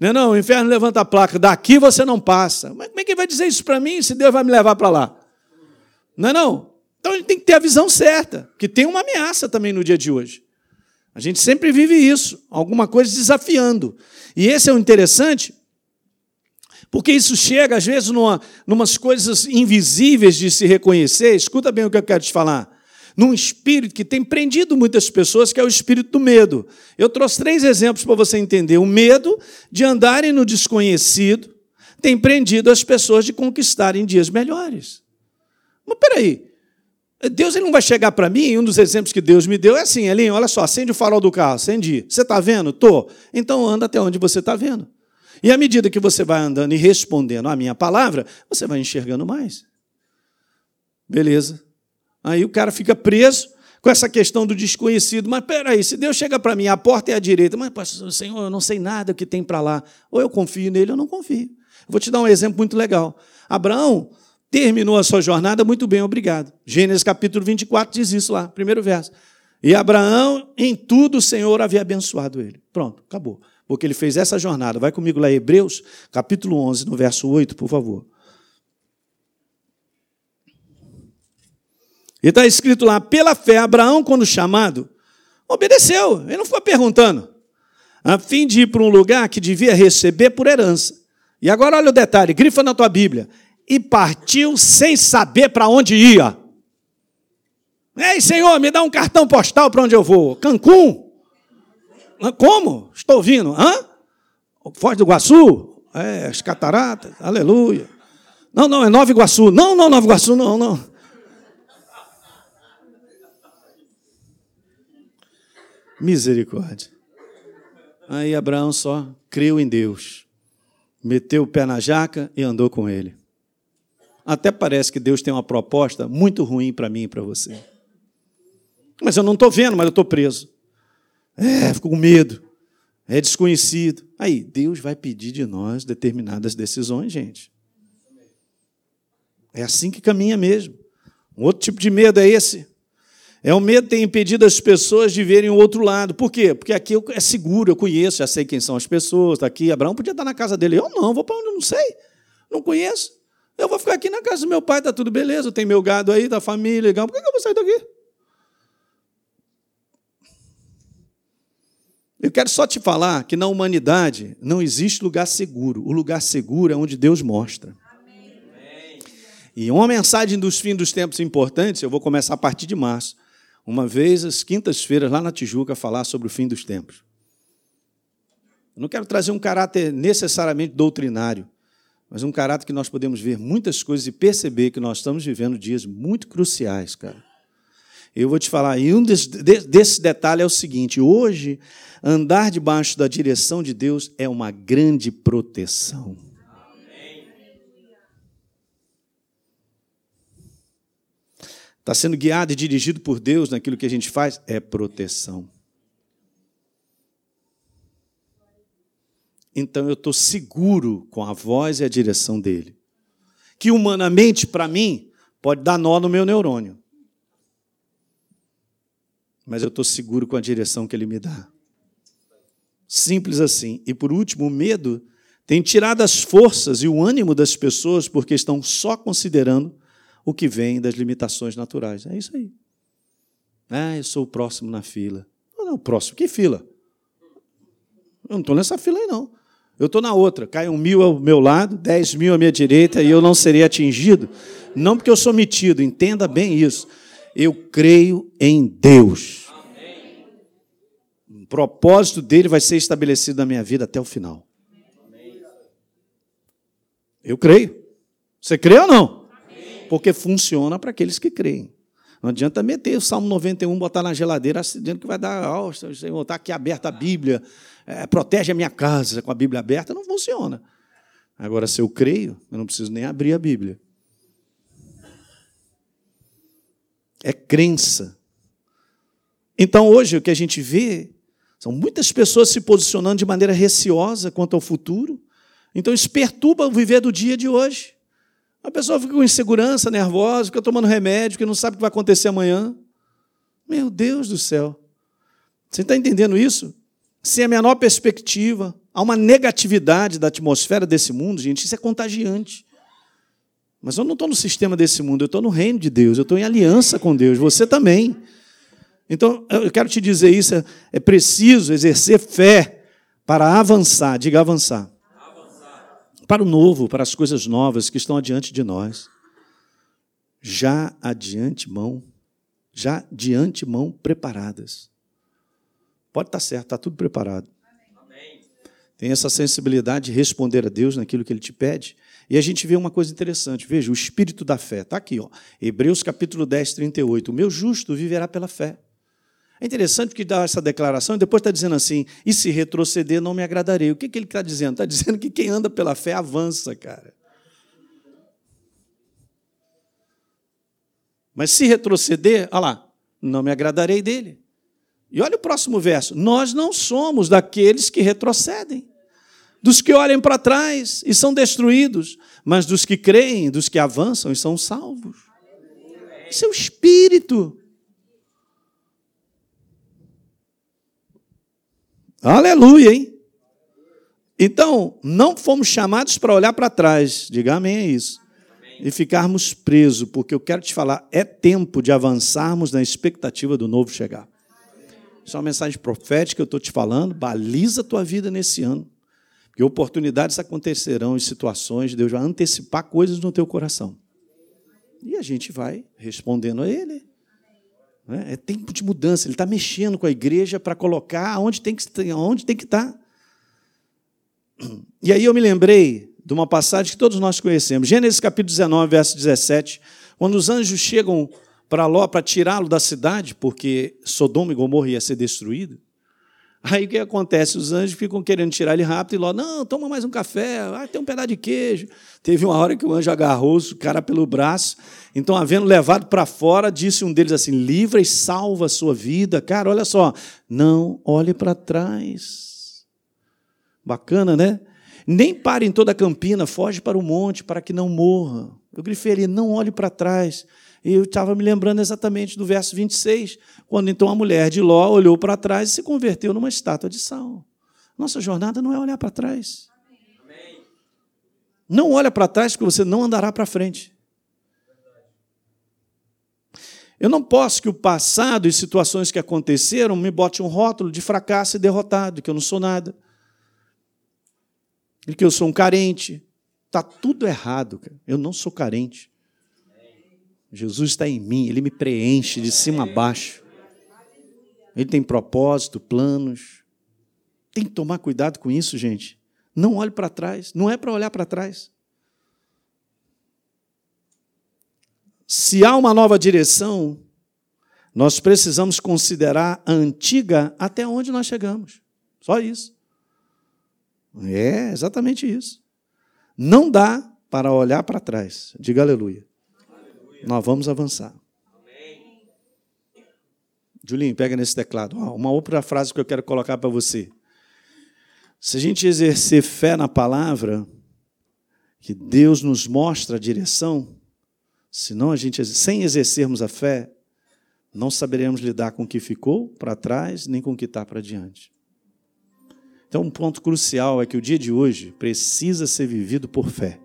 Não, não, o inferno levanta a placa, daqui você não passa. Mas como é que vai dizer isso para mim se Deus vai me levar para lá? Não é não? Então a gente tem que ter a visão certa, que tem uma ameaça também no dia de hoje. A gente sempre vive isso, alguma coisa desafiando. E esse é o interessante, porque isso chega, às vezes, numa, numas coisas invisíveis de se reconhecer. Escuta bem o que eu quero te falar num espírito que tem prendido muitas pessoas, que é o espírito do medo. Eu trouxe três exemplos para você entender. O medo de andarem no desconhecido tem prendido as pessoas de conquistarem dias melhores. Mas peraí, Deus ele não vai chegar para mim, um dos exemplos que Deus me deu é assim, Elinho, olha só, acende o farol do carro, acendi. Você está vendo? Tô. Então anda até onde você está vendo. E à medida que você vai andando e respondendo à minha palavra, você vai enxergando mais. Beleza. Aí o cara fica preso com essa questão do desconhecido. Mas peraí, se Deus chega para mim, a porta é à direita, mas pastor, Senhor, eu não sei nada que tem para lá. Ou eu confio nele, ou não confio. Vou te dar um exemplo muito legal. Abraão terminou a sua jornada muito bem, obrigado. Gênesis capítulo 24 diz isso lá, primeiro verso. E Abraão, em tudo, o Senhor havia abençoado ele. Pronto, acabou. Porque ele fez essa jornada. Vai comigo lá, Hebreus, capítulo 11, no verso 8, por favor. E está escrito lá, pela fé, Abraão, quando chamado, obedeceu. Ele não ficou perguntando. A fim de ir para um lugar que devia receber por herança. E agora olha o detalhe, grifa na tua Bíblia. E partiu sem saber para onde ia. Ei, Senhor, me dá um cartão postal para onde eu vou. Cancún? Como? Estou ouvindo. Hã? Foz do Iguaçu? É, as cataratas, aleluia. Não, não, é Nova Iguaçu. Não, não, Nova Iguaçu, não, não. Misericórdia. Aí Abraão só creu em Deus, meteu o pé na jaca e andou com ele. Até parece que Deus tem uma proposta muito ruim para mim e para você. Mas eu não estou vendo, mas eu estou preso. É, fico com medo. É desconhecido. Aí, Deus vai pedir de nós determinadas decisões, gente. É assim que caminha mesmo. Um outro tipo de medo é esse. É o medo tem impedido as pessoas de verem o outro lado. Por quê? Porque aqui é seguro, eu conheço, já sei quem são as pessoas, está aqui. Abraão podia estar na casa dele. Eu não, vou para onde eu não sei. Não conheço. Eu vou ficar aqui na casa do meu pai, tá tudo beleza, tem meu gado aí, da família, legal. Por que eu vou sair daqui? Eu quero só te falar que na humanidade não existe lugar seguro. O lugar seguro é onde Deus mostra. Amém. E uma mensagem dos fins dos tempos importantes, eu vou começar a partir de março. Uma vez, às quintas-feiras, lá na Tijuca, falar sobre o fim dos tempos. Eu não quero trazer um caráter necessariamente doutrinário, mas um caráter que nós podemos ver muitas coisas e perceber que nós estamos vivendo dias muito cruciais, cara. Eu vou te falar, e um desse, desse detalhe é o seguinte: hoje, andar debaixo da direção de Deus é uma grande proteção. Está sendo guiado e dirigido por Deus naquilo que a gente faz é proteção. Então eu estou seguro com a voz e a direção dele. Que humanamente, para mim, pode dar nó no meu neurônio mas eu estou seguro com a direção que Ele me dá. Simples assim. E por último, o medo tem tirado as forças e o ânimo das pessoas porque estão só considerando o que vem das limitações naturais. É isso aí. Ah, eu sou o próximo na fila. Não, não, próximo. Que fila? Eu não estou nessa fila aí, não. Eu estou na outra. Cai um mil ao meu lado, dez mil à minha direita e eu não serei atingido. Não porque eu sou metido, entenda bem isso. Eu creio em Deus. O propósito dele vai ser estabelecido na minha vida até o final. Eu creio. Você crê ou não? Porque funciona para aqueles que creem. Não adianta meter o Salmo 91, botar na geladeira, dizendo que vai dar, oh, Senhor, está aqui aberta a Bíblia, é, protege a minha casa com a Bíblia aberta. Não funciona. Agora, se eu creio, eu não preciso nem abrir a Bíblia. é crença. Então, hoje, o que a gente vê são muitas pessoas se posicionando de maneira receosa quanto ao futuro. Então, isso perturba o viver do dia de hoje. A pessoa fica com insegurança, nervosa, fica tomando remédio, que não sabe o que vai acontecer amanhã. Meu Deus do céu. Você está entendendo isso? Sem a menor perspectiva, há uma negatividade da atmosfera desse mundo, gente, isso é contagiante. Mas eu não estou no sistema desse mundo, eu estou no reino de Deus, eu estou em aliança com Deus, você também. Então, eu quero te dizer isso: é, é preciso exercer fé para avançar, diga avançar. Para o novo, para as coisas novas que estão adiante de nós. Já adiante mão, já de antemão preparadas. Pode estar certo, está tudo preparado. Tem essa sensibilidade de responder a Deus naquilo que Ele te pede e a gente vê uma coisa interessante. Veja, o espírito da fé. Está aqui, ó. Hebreus capítulo 10, 38. O meu justo viverá pela fé. É interessante que dá essa declaração e depois está dizendo assim: e se retroceder, não me agradarei. O que, que ele está dizendo? Está dizendo que quem anda pela fé avança, cara. Mas se retroceder, olha lá, não me agradarei dele. E olha o próximo verso: nós não somos daqueles que retrocedem dos que olhem para trás e são destruídos, mas dos que creem, dos que avançam e são salvos. Isso é o espírito. Aleluia, hein? Então, não fomos chamados para olhar para trás, diga amém a isso, e ficarmos presos, porque eu quero te falar, é tempo de avançarmos na expectativa do novo chegar. Isso é uma mensagem profética que eu estou te falando, baliza a tua vida nesse ano. Que oportunidades acontecerão em situações, Deus vai antecipar coisas no teu coração. E a gente vai respondendo a Ele. É tempo de mudança, Ele está mexendo com a igreja para colocar onde tem, que, onde tem que estar. Tá. E aí eu me lembrei de uma passagem que todos nós conhecemos. Gênesis capítulo 19, verso 17. Quando os anjos chegam para Ló para tirá-lo da cidade, porque Sodoma e Gomorra ia ser destruído. Aí o que acontece? Os anjos ficam querendo tirar ele rápido e Ló, não, toma mais um café, ah, tem um pedaço de queijo. Teve uma hora que o anjo agarrou o cara pelo braço, então, havendo levado para fora, disse um deles assim: livra e salva a sua vida. Cara, olha só, não olhe para trás. Bacana, né? Nem pare em toda a campina, foge para o monte para que não morra. Eu grifei ali, não olhe para trás. E eu estava me lembrando exatamente do verso 26, quando então a mulher de Ló olhou para trás e se converteu numa estátua de sal. Nossa jornada não é olhar para trás. Não olha para trás porque você não andará para frente. Eu não posso que o passado e situações que aconteceram me bote um rótulo de fracasso e derrotado, que eu não sou nada. E que eu sou um carente. Está tudo errado. Cara. Eu não sou carente. Jesus está em mim, ele me preenche de cima a baixo. Ele tem propósito, planos. Tem que tomar cuidado com isso, gente. Não olhe para trás. Não é para olhar para trás. Se há uma nova direção, nós precisamos considerar a antiga até onde nós chegamos. Só isso. É exatamente isso. Não dá para olhar para trás. Diga aleluia. Nós vamos avançar. Julinho, pega nesse teclado. Uma outra frase que eu quero colocar para você. Se a gente exercer fé na palavra, que Deus nos mostra a direção, senão a gente, sem exercermos a fé, não saberemos lidar com o que ficou para trás, nem com o que está para diante. Então, um ponto crucial é que o dia de hoje precisa ser vivido por fé,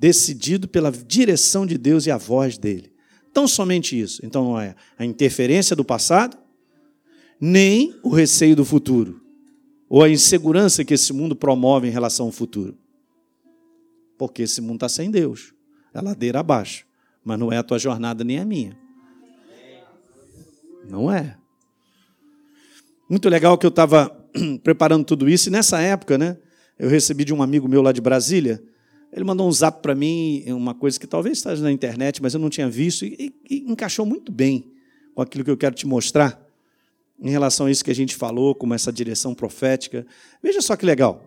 decidido pela direção de Deus e a voz dele. Tão somente isso. Então, não é a interferência do passado, nem o receio do futuro, ou a insegurança que esse mundo promove em relação ao futuro. Porque esse mundo está sem Deus, é ladeira abaixo, mas não é a tua jornada nem a minha. Não é. Muito legal que eu estava <clears throat> preparando tudo isso, e nessa época, né, eu recebi de um amigo meu lá de Brasília, ele mandou um zap para mim, uma coisa que talvez esteja na internet, mas eu não tinha visto, e, e, encaixou muito bem com aquilo que eu quero te mostrar, em relação a isso que a gente falou, como essa direção profética. Veja só que legal.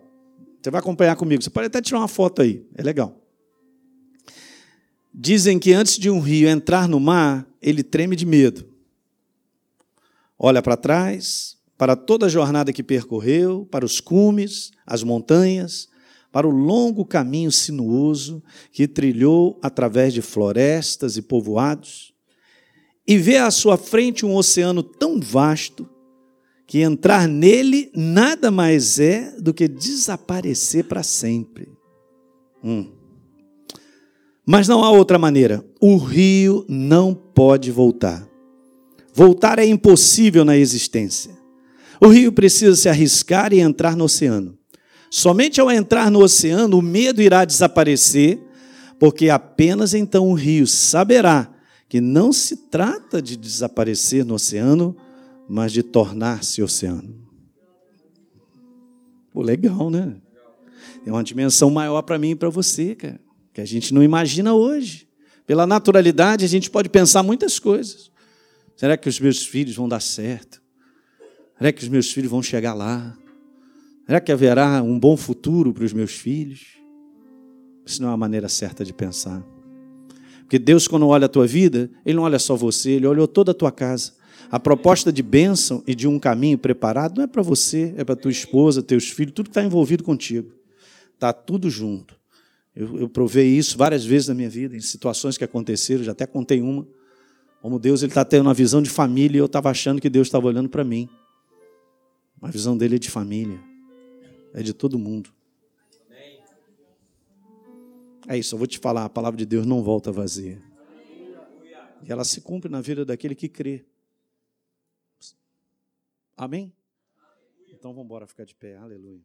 Você vai acompanhar comigo, você pode até tirar uma foto aí, é legal. Dizem que antes de um rio entrar no mar, ele treme de medo. Olha para trás, para toda a jornada que percorreu, para os cumes, as montanhas, para o longo caminho sinuoso que trilhou através de florestas e povoados, e vê à sua frente um oceano tão vasto que entrar nele nada mais é do que desaparecer para sempre. Hum. Mas não há outra maneira. O rio não pode voltar. Voltar é impossível na existência. O rio precisa se arriscar e entrar no oceano. Somente ao entrar no oceano, o medo irá desaparecer, porque apenas então o rio saberá que não se trata de desaparecer no oceano, mas de tornar-se oceano. Pô, legal, né? É uma dimensão maior para mim e para você, cara, que a gente não imagina hoje. Pela naturalidade, a gente pode pensar muitas coisas. Será que os meus filhos vão dar certo? Será que os meus filhos vão chegar lá? Será que haverá um bom futuro para os meus filhos? Isso não é a maneira certa de pensar. Porque Deus, quando olha a tua vida, Ele não olha só você, Ele olhou toda a tua casa. A proposta de bênção e de um caminho preparado não é para você, é para tua esposa, teus filhos, tudo que está envolvido contigo. Está tudo junto. Eu, eu provei isso várias vezes na minha vida, em situações que aconteceram, já até contei uma. Como Deus ele está tendo uma visão de família e eu estava achando que Deus estava olhando para mim. A visão dele é de família, é de todo mundo. É isso, eu vou te falar, a palavra de Deus não volta vazia. E ela se cumpre na vida daquele que crê. Amém? Então vamos embora ficar de pé. Aleluia.